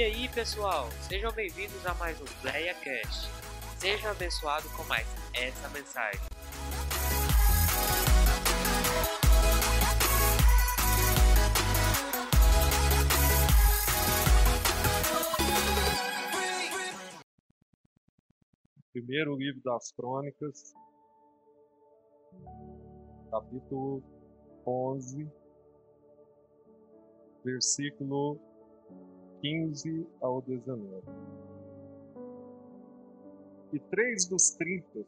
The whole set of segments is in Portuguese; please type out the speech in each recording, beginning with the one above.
E aí, pessoal, sejam bem-vindos a mais um PlayaCast. Seja abençoado com mais essa mensagem. Primeiro livro das Crônicas, capítulo 11, versículo 15 ao 19. E três dos trinta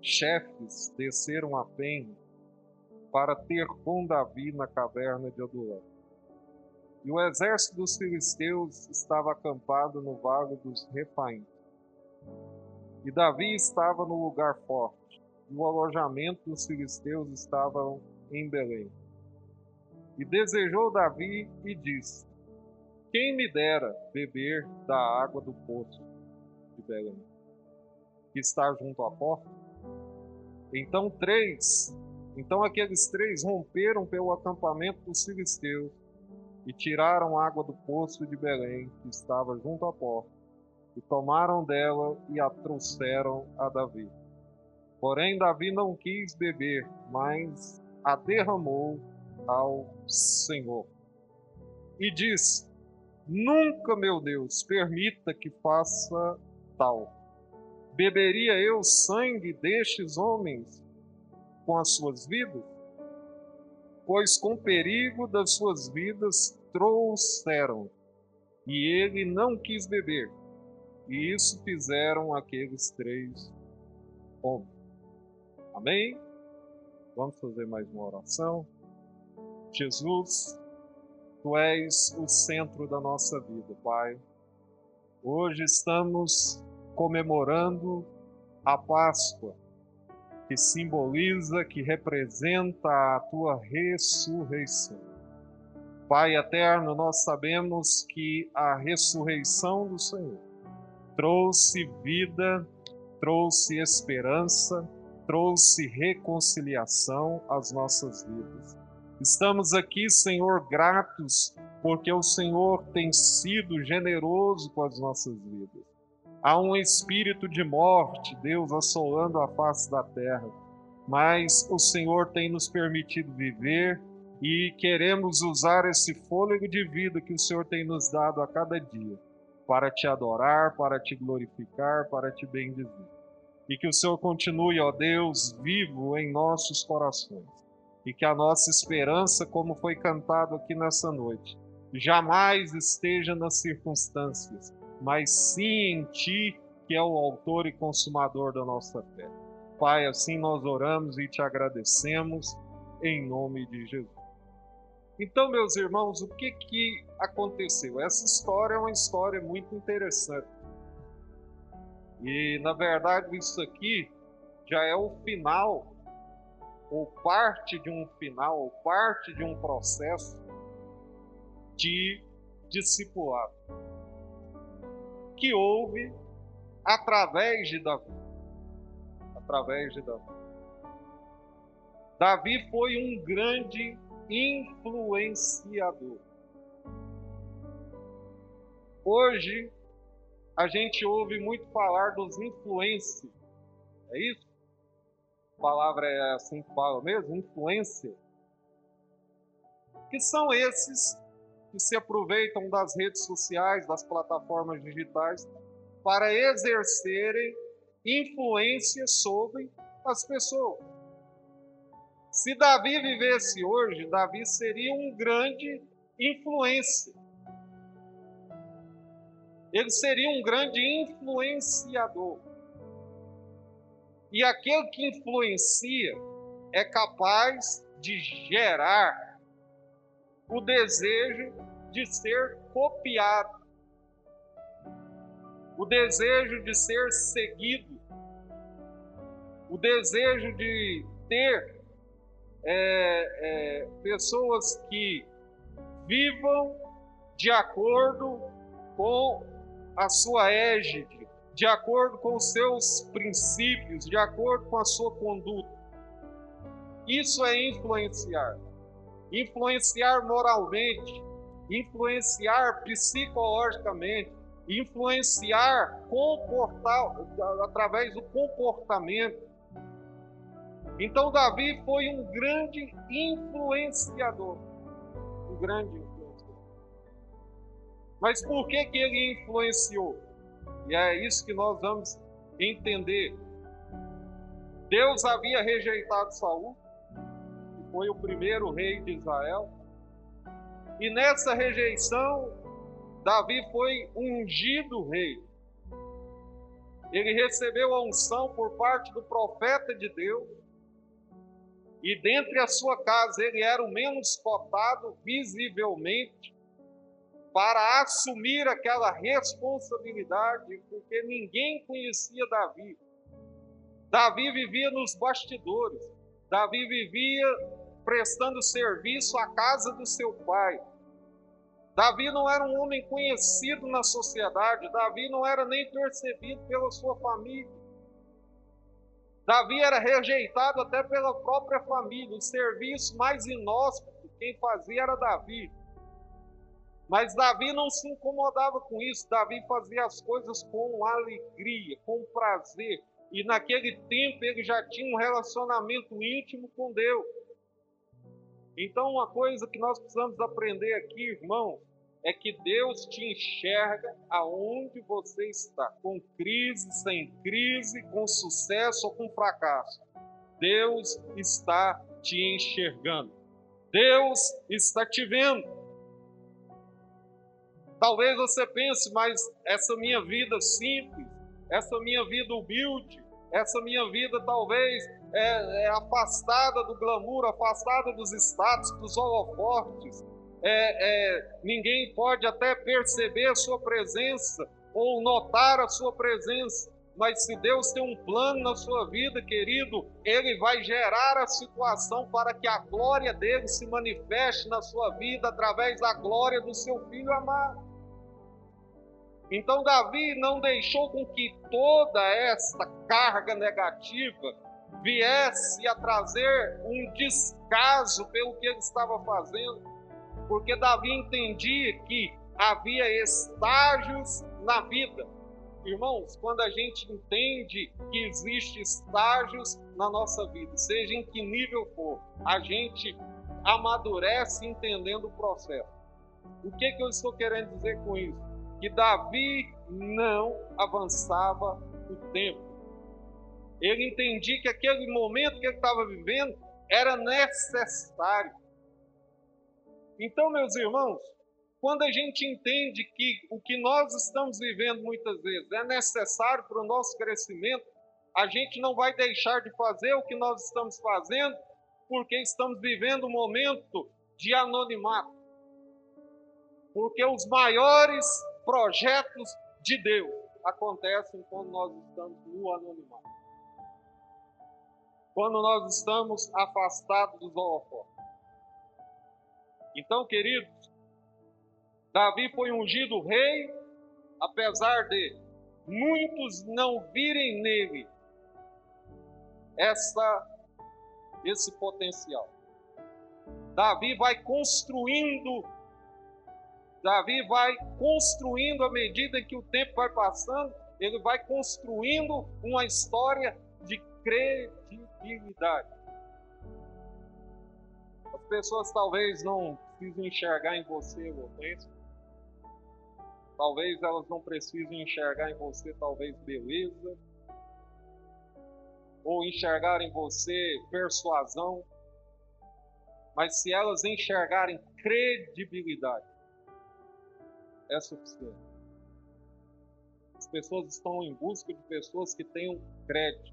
chefes desceram a Pen para ter com Davi na caverna de Adulão. E o exército dos filisteus estava acampado no vale dos Refaim. E Davi estava no lugar forte, e o alojamento dos filisteus estava em Belém. E desejou Davi e disse: quem me dera beber da água do poço de Belém, que está junto à porta? Então três, então aqueles três romperam pelo acampamento dos filisteus e tiraram água do poço de Belém, que estava junto à porta, e tomaram dela e a trouxeram a Davi. Porém, Davi não quis beber, mas a derramou ao Senhor. E disse: Nunca, meu Deus, permita que faça tal. Beberia eu sangue destes homens com as suas vidas? Pois com perigo das suas vidas trouxeram, e ele não quis beber. E isso fizeram aqueles três homens. Amém? Vamos fazer mais uma oração. Jesus, Tu és o centro da nossa vida, Pai. Hoje estamos comemorando a Páscoa, que simboliza, que representa a tua ressurreição. Pai eterno, nós sabemos que a ressurreição do Senhor trouxe vida, trouxe esperança, trouxe reconciliação às nossas vidas. Estamos aqui, Senhor, gratos porque o Senhor tem sido generoso com as nossas vidas. Há um espírito de morte, Deus, assolando a face da terra, mas o Senhor tem nos permitido viver e queremos usar esse fôlego de vida que o Senhor tem nos dado a cada dia para te adorar, para te glorificar, para te bendizer. E que o Senhor continue, ó Deus, vivo em nossos corações e que a nossa esperança, como foi cantado aqui nessa noite, jamais esteja nas circunstâncias, mas sim em Ti, que é o autor e consumador da nossa fé. Pai, assim nós oramos e te agradecemos em nome de Jesus. Então, meus irmãos, o que que aconteceu? Essa história é uma história muito interessante. E, na verdade, isso aqui já é o final ou parte de um final, ou parte de um processo de discipulado que houve através de Davi. Através de Davi. Davi foi um grande influenciador. Hoje a gente ouve muito falar dos influencers. É isso? Palavra é assim que fala mesmo? Influência. Que são esses que se aproveitam das redes sociais, das plataformas digitais, para exercerem influência sobre as pessoas. Se Davi vivesse hoje, Davi seria um grande influência. Ele seria um grande influenciador. E aquele que influencia é capaz de gerar o desejo de ser copiado, o desejo de ser seguido, o desejo de ter é, é, pessoas que vivam de acordo com a sua égide, de acordo com os seus princípios, de acordo com a sua conduta. Isso é influenciar. Influenciar moralmente, influenciar psicologicamente, influenciar comportar, através do comportamento. Então Davi foi um grande influenciador, um grande influenciador. Mas por que que ele influenciou? E é isso que nós vamos entender. Deus havia rejeitado Saul, que foi o primeiro rei de Israel. E nessa rejeição, Davi foi ungido rei. Ele recebeu a unção por parte do profeta de Deus. E dentre a sua casa ele era o menos cotado visivelmente para assumir aquela responsabilidade, porque ninguém conhecia Davi. Davi vivia nos bastidores. Davi vivia prestando serviço à casa do seu pai. Davi não era um homem conhecido na sociedade, Davi não era nem percebido pela sua família. Davi era rejeitado até pela própria família. O serviço mais inóspito, quem fazia era Davi. Mas Davi não se incomodava com isso. Davi fazia as coisas com alegria, com prazer. E naquele tempo ele já tinha um relacionamento íntimo com Deus. Então, uma coisa que nós precisamos aprender aqui, irmão, é que Deus te enxerga aonde você está, com crise, sem crise, com sucesso ou com fracasso. Deus está te enxergando. Deus está te vendo. Talvez você pense, mas essa minha vida simples, essa minha vida humilde, essa minha vida talvez é, é afastada do glamour, afastada dos status, dos holofortes, é, é, ninguém pode até perceber a sua presença ou notar a sua presença, mas se Deus tem um plano na sua vida, querido, Ele vai gerar a situação para que a glória dele se manifeste na sua vida através da glória do seu filho amado. Então, Davi não deixou com que toda essa carga negativa viesse a trazer um descaso pelo que ele estava fazendo porque Davi entendia que havia estágios na vida. Irmãos, quando a gente entende que existe estágios na nossa vida, seja em que nível for, a gente amadurece entendendo o processo. O que, que eu estou querendo dizer com isso? Que Davi não avançava o tempo. Ele entendia que aquele momento que ele estava vivendo era necessário. Então, meus irmãos, quando a gente entende que o que nós estamos vivendo muitas vezes é necessário para o nosso crescimento, a gente não vai deixar de fazer o que nós estamos fazendo, porque estamos vivendo um momento de anonimato. Porque os maiores projetos de Deus acontecem quando nós estamos no anonimato. Quando nós estamos afastados dos holofotes. Então, queridos, Davi foi ungido rei, apesar de muitos não virem nele essa, esse potencial. Davi vai construindo, Davi vai construindo à medida que o tempo vai passando, ele vai construindo uma história de credibilidade pessoas talvez não precisem enxergar em você, Hortêncio. Talvez elas não precisem enxergar em você, talvez, beleza. Ou enxergar em você persuasão. Mas se elas enxergarem credibilidade, é suficiente. As pessoas estão em busca de pessoas que tenham crédito.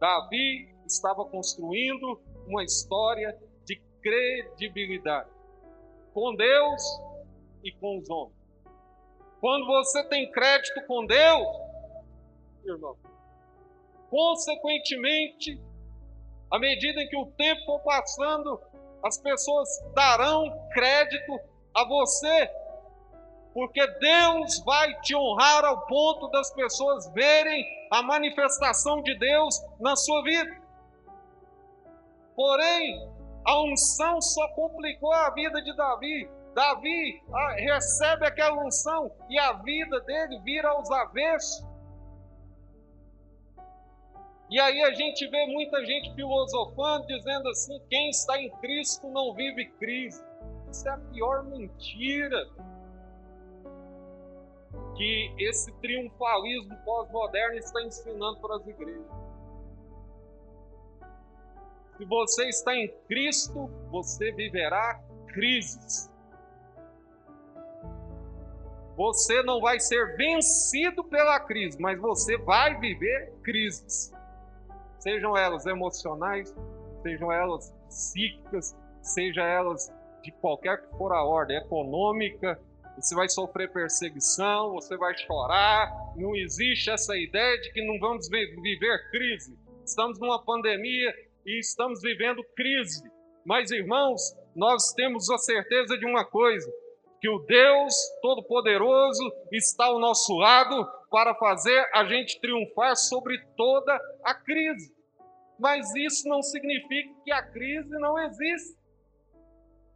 Davi estava construindo uma história credibilidade com Deus e com os homens. Quando você tem crédito com Deus, irmão, consequentemente, à medida em que o tempo for passando, as pessoas darão crédito a você, porque Deus vai te honrar ao ponto das pessoas verem a manifestação de Deus na sua vida. Porém, a unção só complicou a vida de Davi, Davi ah, recebe aquela unção e a vida dele vira aos avessos. E aí a gente vê muita gente filosofando, dizendo assim: quem está em Cristo não vive crise. Isso é a pior mentira que esse triunfalismo pós-moderno está ensinando para as igrejas. Se você está em Cristo, você viverá crises. Você não vai ser vencido pela crise, mas você vai viver crises sejam elas emocionais, sejam elas psíquicas, sejam elas de qualquer que for a ordem, econômica, você vai sofrer perseguição, você vai chorar, não existe essa ideia de que não vamos viver crise. Estamos numa pandemia e estamos vivendo crise. Mas, irmãos, nós temos a certeza de uma coisa: que o Deus Todo-Poderoso está ao nosso lado para fazer a gente triunfar sobre toda a crise. Mas isso não significa que a crise não existe.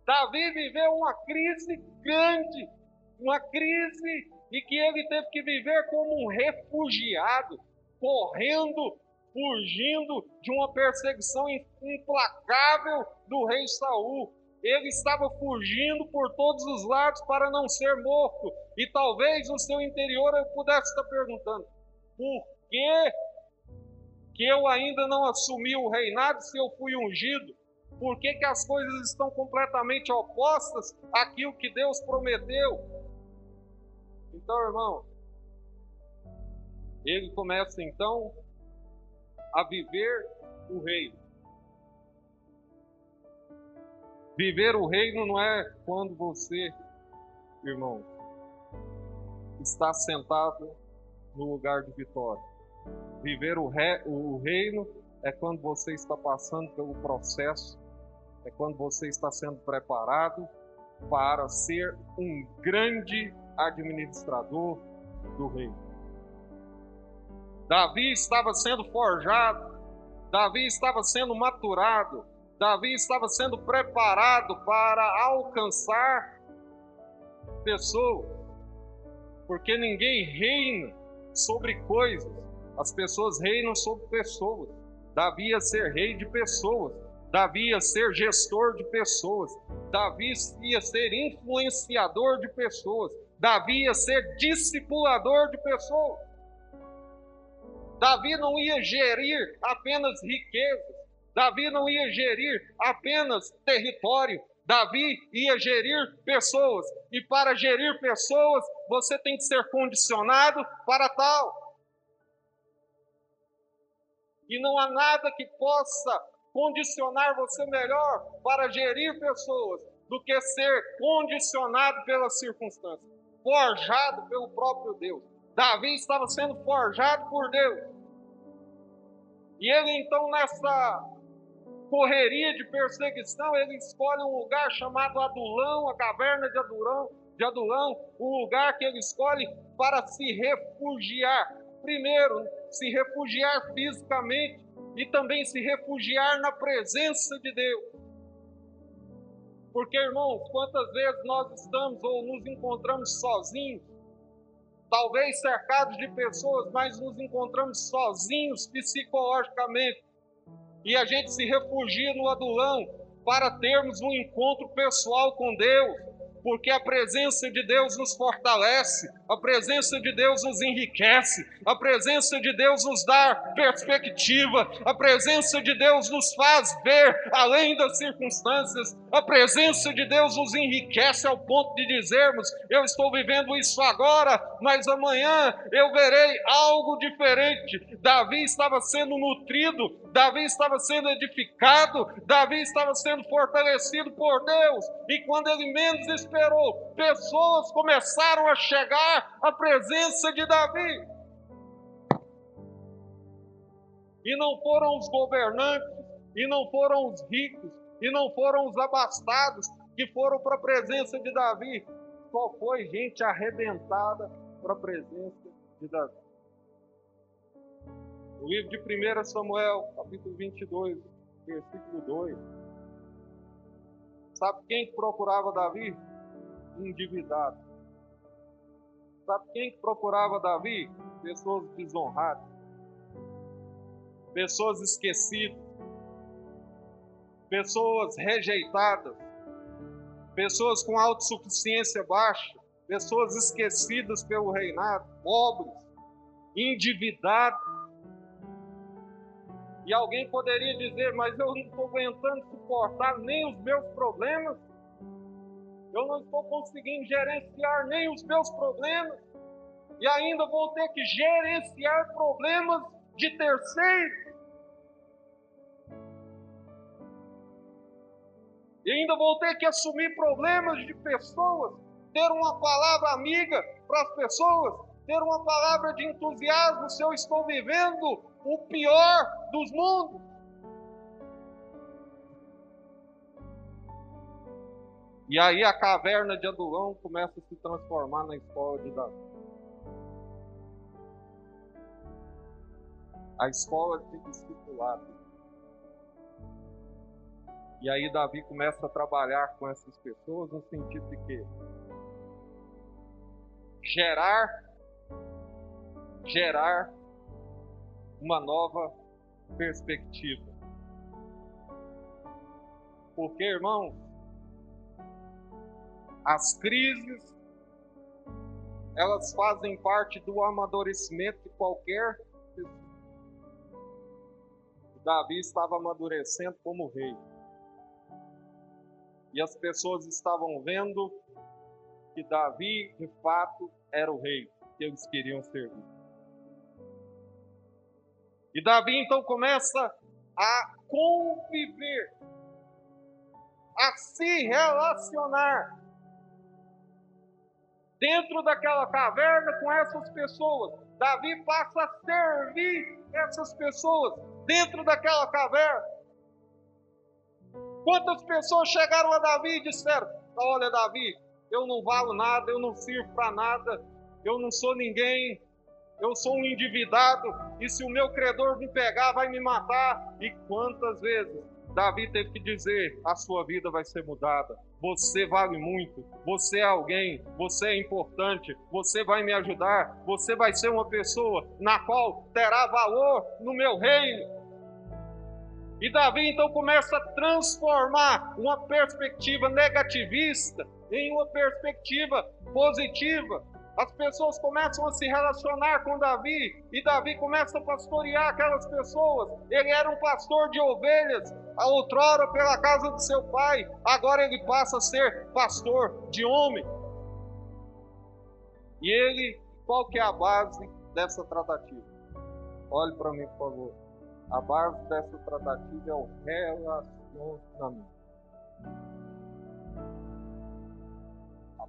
Davi viveu uma crise grande, uma crise e que ele teve que viver como um refugiado, correndo, fugindo de uma perseguição implacável do rei Saul ele estava fugindo por todos os lados para não ser morto. E talvez no seu interior eu pudesse estar perguntando: por que, que eu ainda não assumi o reinado se eu fui ungido? Por que, que as coisas estão completamente opostas àquilo que Deus prometeu? Então, irmão, ele começa então a viver o reino. Viver o reino não é quando você, irmão, está sentado no lugar de vitória. Viver o, re, o reino é quando você está passando pelo processo, é quando você está sendo preparado para ser um grande administrador do reino. Davi estava sendo forjado, Davi estava sendo maturado, Davi estava sendo preparado para alcançar pessoas, porque ninguém reina sobre coisas, as pessoas reinam sobre pessoas. Davi ia ser rei de pessoas, Davi ia ser gestor de pessoas, Davi ia ser influenciador de pessoas, Davi ia ser discipulador de pessoas. Davi não ia gerir apenas riquezas, Davi não ia gerir apenas território, Davi ia gerir pessoas, e para gerir pessoas, você tem que ser condicionado para tal. E não há nada que possa condicionar você melhor para gerir pessoas do que ser condicionado pelas circunstâncias, forjado pelo próprio Deus. Davi estava sendo forjado por Deus. E ele então nessa correria de perseguição, ele escolhe um lugar chamado Adulão, a caverna de Adulão, de Adulão, um lugar que ele escolhe para se refugiar. Primeiro, se refugiar fisicamente e também se refugiar na presença de Deus. Porque, irmãos, quantas vezes nós estamos ou nos encontramos sozinhos, talvez cercados de pessoas, mas nos encontramos sozinhos psicologicamente, e a gente se refugia no adulão para termos um encontro pessoal com Deus, porque a presença de Deus nos fortalece, a presença de Deus nos enriquece, a presença de Deus nos dá perspectiva, a presença de Deus nos faz ver além das circunstâncias, a presença de Deus nos enriquece ao ponto de dizermos: Eu estou vivendo isso agora, mas amanhã eu verei algo diferente. Davi estava sendo nutrido, Davi estava sendo edificado, Davi estava sendo fortalecido por Deus, e quando ele menos esperou, pessoas começaram a chegar a presença de Davi. E não foram os governantes, e não foram os ricos, e não foram os abastados que foram para a presença de Davi. Só foi gente arrebentada para a presença de Davi. O livro de 1 Samuel, capítulo 22, versículo 2. Sabe quem procurava Davi? endividado. Sabe quem procurava Davi? Pessoas desonradas, pessoas esquecidas, pessoas rejeitadas, pessoas com autossuficiência baixa, pessoas esquecidas pelo reinado, pobres, endividados. E alguém poderia dizer, mas eu não estou aguentando suportar nem os meus problemas, eu não estou conseguindo gerenciar nem os meus problemas, e ainda vou ter que gerenciar problemas de terceiros. E ainda vou ter que assumir problemas de pessoas, ter uma palavra amiga para as pessoas, ter uma palavra de entusiasmo se eu estou vivendo o pior dos mundos. E aí a caverna de Adulão começa a se transformar na escola de Davi. A escola de discipulado. E aí Davi começa a trabalhar com essas pessoas no sentido de que gerar gerar uma nova perspectiva. Porque, irmãos, as crises elas fazem parte do amadurecimento de qualquer pessoa. Davi estava amadurecendo como rei. E as pessoas estavam vendo que Davi, de fato, era o rei que eles queriam servir. E Davi então começa a conviver, a se relacionar dentro daquela caverna com essas pessoas. Davi passa a servir essas pessoas dentro daquela caverna. Quantas pessoas chegaram a Davi e disseram: Olha, Davi, eu não valo nada, eu não sirvo para nada, eu não sou ninguém, eu sou um endividado, e se o meu credor me pegar, vai me matar. E quantas vezes Davi teve que dizer: a sua vida vai ser mudada, você vale muito, você é alguém, você é importante, você vai me ajudar, você vai ser uma pessoa na qual terá valor no meu reino. E Davi então começa a transformar uma perspectiva negativista em uma perspectiva positiva. As pessoas começam a se relacionar com Davi e Davi começa a pastorear aquelas pessoas. Ele era um pastor de ovelhas, a outrora pela casa de seu pai, agora ele passa a ser pastor de homem. E ele, qual que é a base dessa tratativa? Olhe para mim, por favor. A base dessa tratativa é o relacionamento.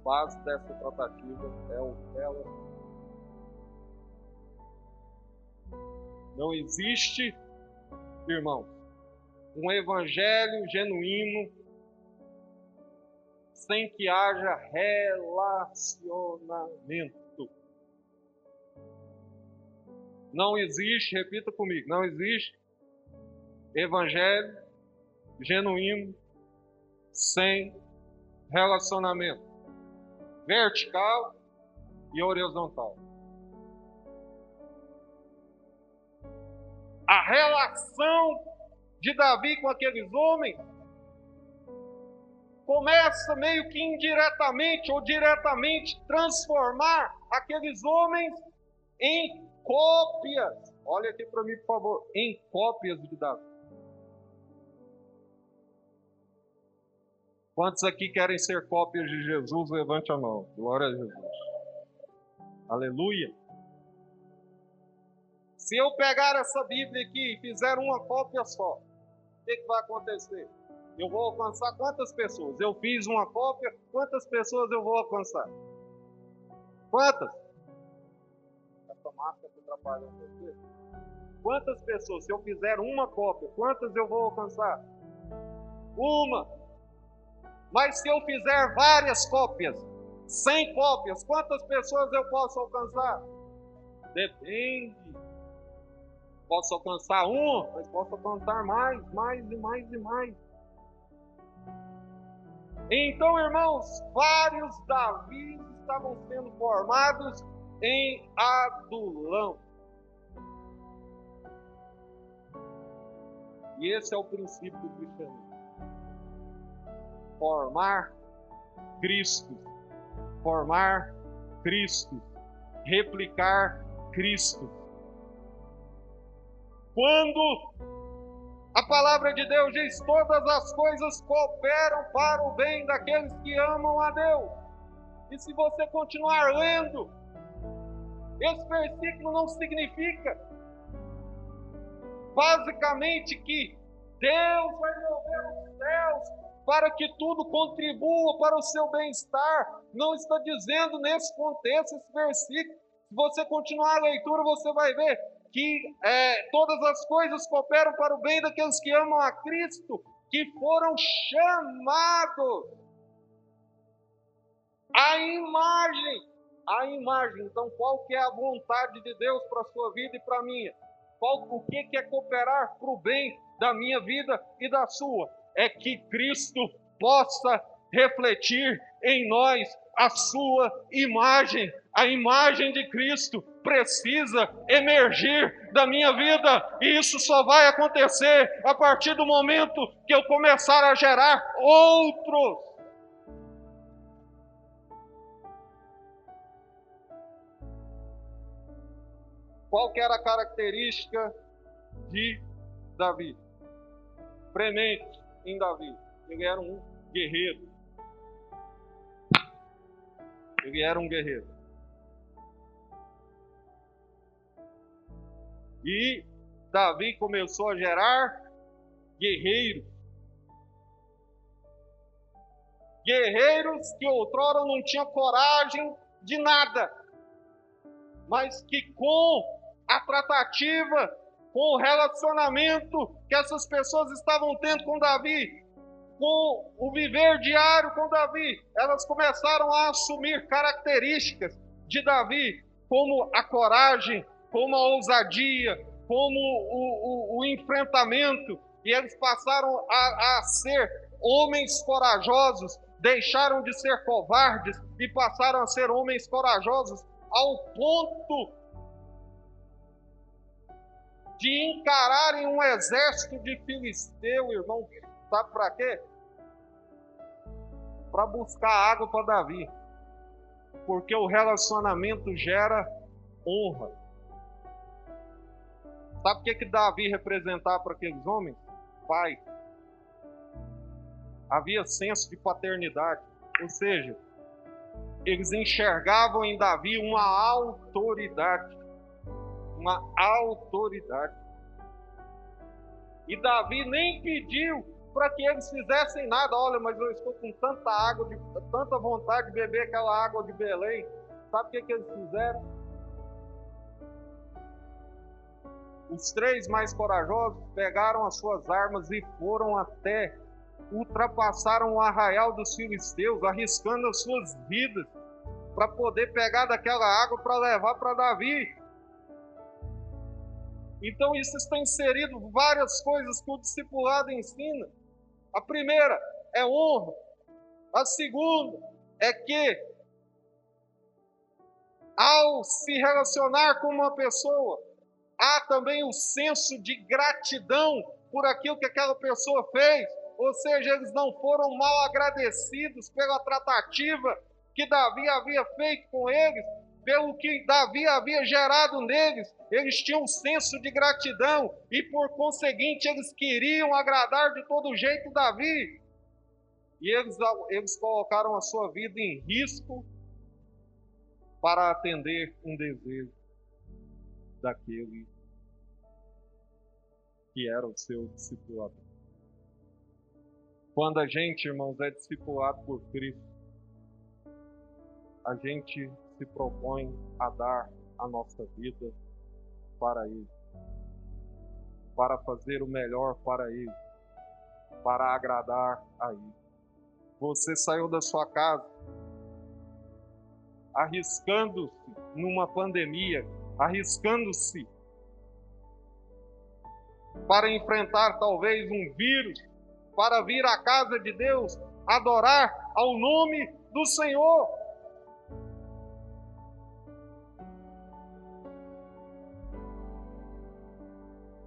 Base dessa tratativa é o ela. Não existe, irmãos, um evangelho genuíno sem que haja relacionamento. Não existe, repita comigo, não existe evangelho genuíno sem relacionamento vertical e horizontal. A relação de Davi com aqueles homens começa meio que indiretamente ou diretamente transformar aqueles homens em cópias. Olha aqui para mim, por favor, em cópias de Davi. Quantos aqui querem ser cópias de Jesus? Levante a mão. Glória a Jesus. Aleluia. Se eu pegar essa Bíblia aqui e fizer uma cópia só, o que, que vai acontecer? Eu vou alcançar quantas pessoas? Eu fiz uma cópia, quantas pessoas eu vou alcançar? Quantas? Essa máscara que atrapalha você. Quantas pessoas? Se eu fizer uma cópia, quantas eu vou alcançar? Uma. Mas se eu fizer várias cópias, 100 cópias, quantas pessoas eu posso alcançar? Depende. Posso alcançar uma, mas posso alcançar mais, mais e mais e mais. Então, irmãos, vários Davis estavam sendo formados em Adulão. E esse é o princípio do cristianismo. Formar Cristo. Formar Cristo. Replicar Cristo. Quando a palavra de Deus diz: todas as coisas cooperam para o bem daqueles que amam a Deus. E se você continuar lendo, esse versículo não significa basicamente que Deus vai mover os céus para que tudo contribua para o seu bem-estar. Não está dizendo nesse contexto esse versículo. Se você continuar a leitura, você vai ver que é, todas as coisas cooperam para o bem daqueles que amam a Cristo, que foram chamados. A imagem, a imagem. Então, qual que é a vontade de Deus para a sua vida e para a minha? Qual, o que, que é cooperar para o bem da minha vida e da sua? É que Cristo possa refletir em nós a sua imagem. A imagem de Cristo precisa emergir da minha vida, e isso só vai acontecer a partir do momento que eu começar a gerar outros. Qual que era a característica de Davi? Premente em Davi. Ele era um guerreiro. Ele era um guerreiro. E Davi começou a gerar guerreiros. Guerreiros que outrora não tinham coragem de nada, mas que com a tratativa, com o relacionamento que essas pessoas estavam tendo com Davi, com o viver diário com Davi, elas começaram a assumir características de Davi, como a coragem, como a ousadia, como o, o, o enfrentamento, e eles passaram a, a ser homens corajosos, deixaram de ser covardes e passaram a ser homens corajosos ao ponto de encararem um exército de filisteu, irmão. Sabe para quê? Para buscar água para Davi. Porque o relacionamento gera honra. Sabe o que, que Davi representava para aqueles homens? Pai. Havia senso de paternidade. Ou seja, eles enxergavam em Davi uma autoridade. Uma autoridade. E Davi nem pediu para que eles fizessem nada. Olha, mas eu estou com tanta água, de, tanta vontade de beber aquela água de Belém. Sabe o que, que eles fizeram? Os três mais corajosos pegaram as suas armas e foram até, ultrapassaram o arraial dos filisteus, arriscando as suas vidas para poder pegar daquela água para levar para Davi. Então isso está inserido várias coisas que o discipulado ensina. A primeira é honra. A segunda é que ao se relacionar com uma pessoa, há também o senso de gratidão por aquilo que aquela pessoa fez, ou seja, eles não foram mal agradecidos pela tratativa que Davi havia feito com eles, pelo que Davi havia gerado neles, eles tinham um senso de gratidão e por conseguinte eles queriam agradar de todo jeito Davi. E eles, eles colocaram a sua vida em risco para atender um desejo daquele que era o seu discipulador. Quando a gente, irmãos, é discipulado por Cristo, a gente se propõe a dar a nossa vida para Ele, para fazer o melhor para Ele, para agradar a Ele. Você saiu da sua casa arriscando-se numa pandemia, arriscando-se para enfrentar talvez um vírus, para vir à casa de Deus adorar ao nome do Senhor.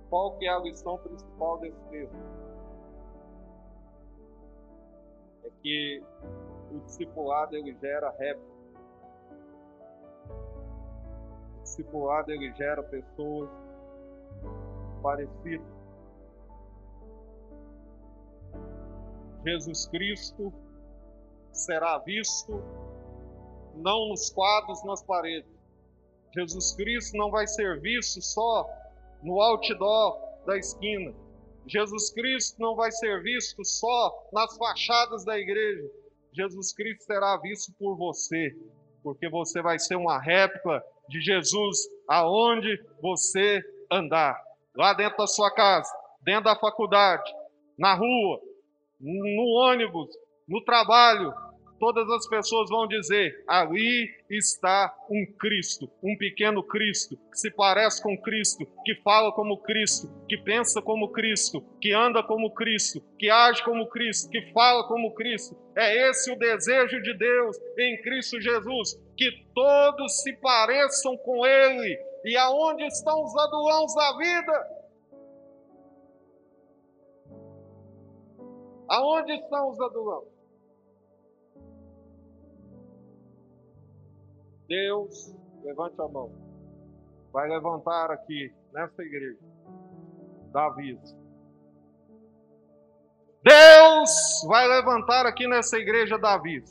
Qual que é a lição principal desse texto? É que o discipulado ele gera réplica. O discipulado ele gera pessoas parecidas. Jesus Cristo será visto não nos quadros, nas paredes. Jesus Cristo não vai ser visto só no outdoor da esquina. Jesus Cristo não vai ser visto só nas fachadas da igreja. Jesus Cristo será visto por você, porque você vai ser uma réplica de Jesus aonde você andar. Lá dentro da sua casa, dentro da faculdade, na rua, no ônibus, no trabalho, todas as pessoas vão dizer: ali está um Cristo, um pequeno Cristo, que se parece com Cristo, que fala como Cristo, que pensa como Cristo, que anda como Cristo, que age como Cristo, que fala como Cristo. É esse o desejo de Deus em Cristo Jesus, que todos se pareçam com Ele. E aonde estão os adulãos da vida? Aonde estão os adulãos? Deus, levante a mão, vai levantar aqui nessa igreja Davi. Deus vai levantar aqui nessa igreja Davi.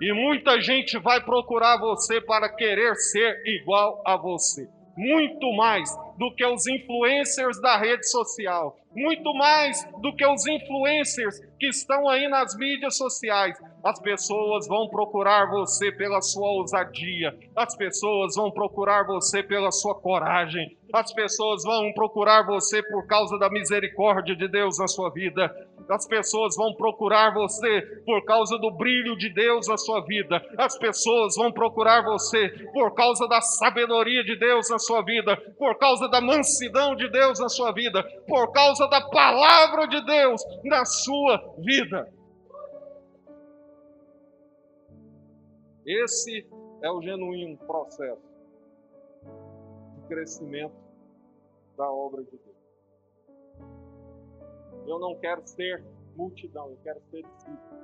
E muita gente vai procurar você para querer ser igual a você. Muito mais do que os influencers da rede social, muito mais do que os influencers que estão aí nas mídias sociais. As pessoas vão procurar você pela sua ousadia, as pessoas vão procurar você pela sua coragem, as pessoas vão procurar você por causa da misericórdia de Deus na sua vida, as pessoas vão procurar você por causa do brilho de Deus na sua vida. As pessoas vão procurar você por causa da sabedoria de Deus na sua vida, por causa da mansidão de Deus na sua vida, por causa da palavra de Deus na sua vida. Esse é o genuíno processo de crescimento da obra de Deus. Eu não quero ser multidão, eu quero ser discípulo.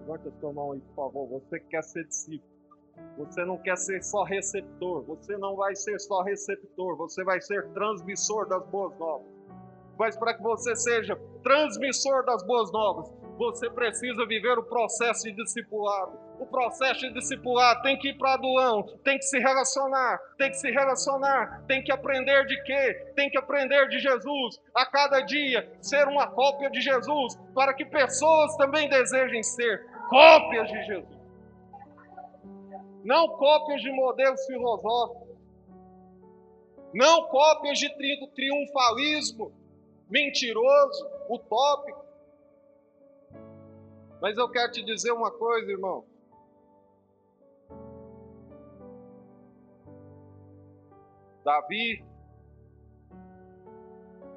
Levanta a sua mão aí, por favor. Você que quer ser discípulo. Você não quer ser só receptor. Você não vai ser só receptor. Você vai ser transmissor das boas novas. Mas para que você seja transmissor das boas novas, você precisa viver o processo de discipulado. O processo de discipulado tem que ir para doão, tem que se relacionar, tem que se relacionar, tem que aprender de quê? Tem que aprender de Jesus. A cada dia, ser uma cópia de Jesus, para que pessoas também desejem ser cópias de Jesus. Não cópias de modelos filosóficos, não cópias de triunfalismo mentiroso, utópico. Mas eu quero te dizer uma coisa, irmão. Davi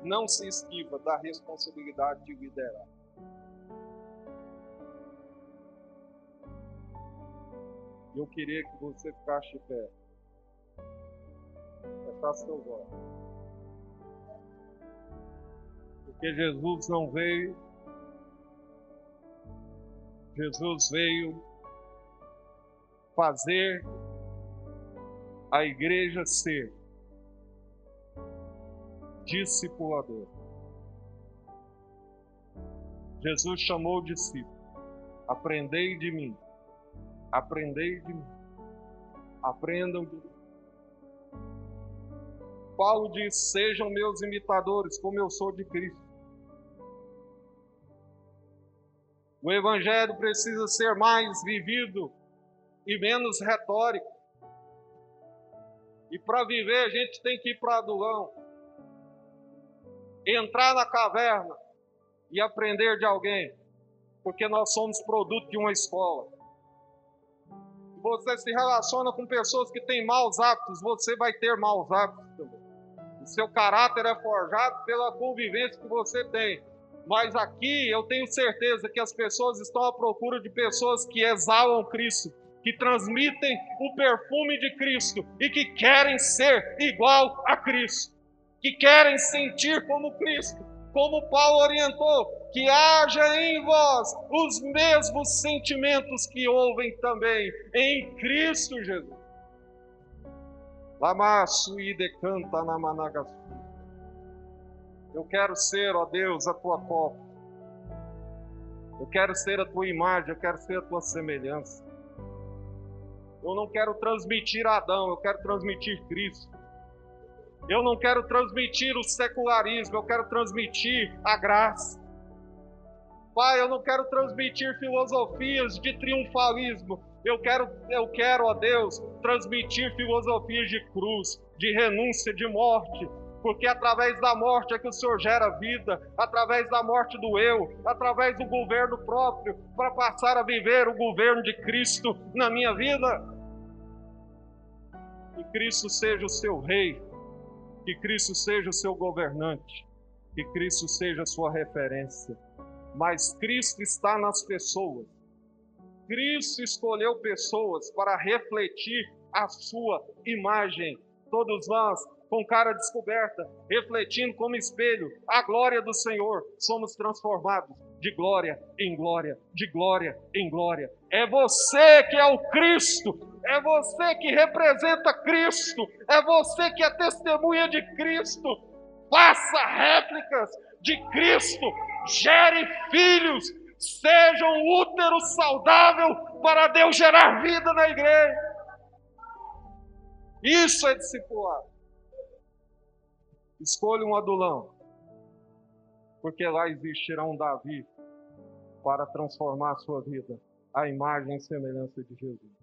não se esquiva da responsabilidade de liderar. Eu queria que você ficasse de pé. Fechasse seus olhos. Porque Jesus não veio Jesus veio fazer a igreja ser discipulador. Jesus chamou o discípulo: aprendei de mim, aprendei de mim, aprendam de mim. Paulo diz: sejam meus imitadores, como eu sou de Cristo. O Evangelho precisa ser mais vivido e menos retórico. E para viver, a gente tem que ir para Adulão, entrar na caverna e aprender de alguém, porque nós somos produto de uma escola. Você se relaciona com pessoas que têm maus hábitos, você vai ter maus hábitos também. O seu caráter é forjado pela convivência que você tem. Mas aqui eu tenho certeza que as pessoas estão à procura de pessoas que exalam Cristo, que transmitem o perfume de Cristo e que querem ser igual a Cristo, que querem sentir como Cristo, como Paulo orientou, que haja em vós os mesmos sentimentos que ouvem também em Cristo Jesus. Lamaço e decanta na managaçu. Eu quero ser, ó Deus, a tua copa. Eu quero ser a tua imagem, eu quero ser a tua semelhança. Eu não quero transmitir Adão, eu quero transmitir Cristo. Eu não quero transmitir o secularismo, eu quero transmitir a graça. Pai, eu não quero transmitir filosofias de triunfalismo. Eu quero, eu quero, ó Deus, transmitir filosofias de cruz, de renúncia, de morte, porque através da morte é que o Senhor gera vida, através da morte do eu, através do governo próprio, para passar a viver o governo de Cristo na minha vida. Que Cristo seja o seu rei, que Cristo seja o seu governante, que Cristo seja a sua referência. Mas Cristo está nas pessoas. Cristo escolheu pessoas para refletir a sua imagem. Todos nós com cara descoberta, refletindo como espelho a glória do Senhor, somos transformados de glória em glória, de glória em glória. É você que é o Cristo, é você que representa Cristo, é você que é testemunha de Cristo. Faça réplicas de Cristo, gere filhos, seja um útero saudável para Deus gerar vida na igreja. Isso é discipulado. Escolha um adulão, porque lá existirá um Davi para transformar a sua vida à imagem e semelhança de Jesus.